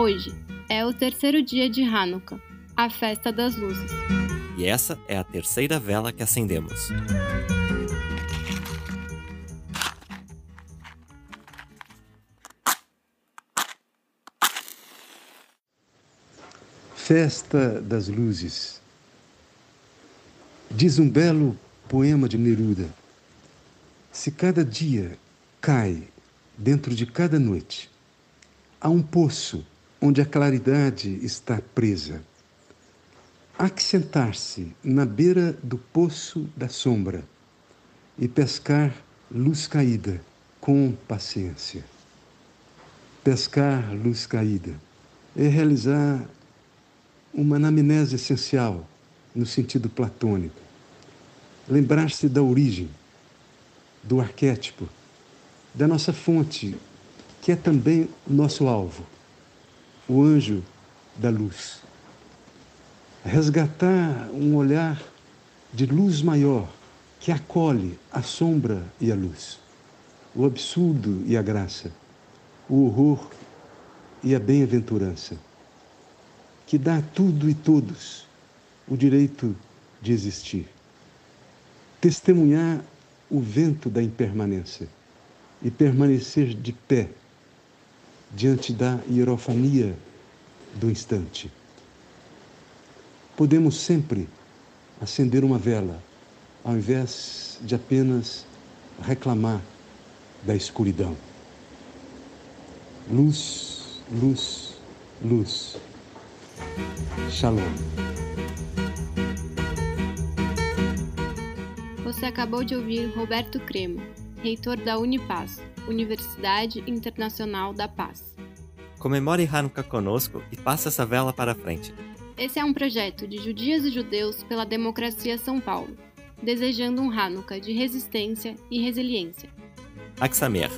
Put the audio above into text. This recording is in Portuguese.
Hoje é o terceiro dia de Hanukkah, a festa das luzes. E essa é a terceira vela que acendemos. Festa das Luzes. Diz um belo poema de Neruda: Se cada dia cai dentro de cada noite, há um poço onde a claridade está presa. Há que sentar-se na beira do poço da sombra e pescar luz caída com paciência. Pescar luz caída é realizar uma anamnese essencial no sentido platônico. Lembrar-se da origem, do arquétipo, da nossa fonte, que é também o nosso alvo, o anjo da luz. Resgatar um olhar de luz maior que acolhe a sombra e a luz, o absurdo e a graça, o horror e a bem-aventurança, que dá a tudo e todos o direito de existir. Testemunhar o vento da impermanência e permanecer de pé diante da hierofania do instante. Podemos sempre acender uma vela, ao invés de apenas reclamar da escuridão. Luz, luz, luz. Shalom. Você acabou de ouvir Roberto Cremo, reitor da Unipaz, Universidade Internacional da Paz. Comemore Hanukkah conosco e passe essa vela para frente. Esse é um projeto de judias e judeus pela democracia São Paulo, desejando um Hanukkah de resistência e resiliência. Aksamer.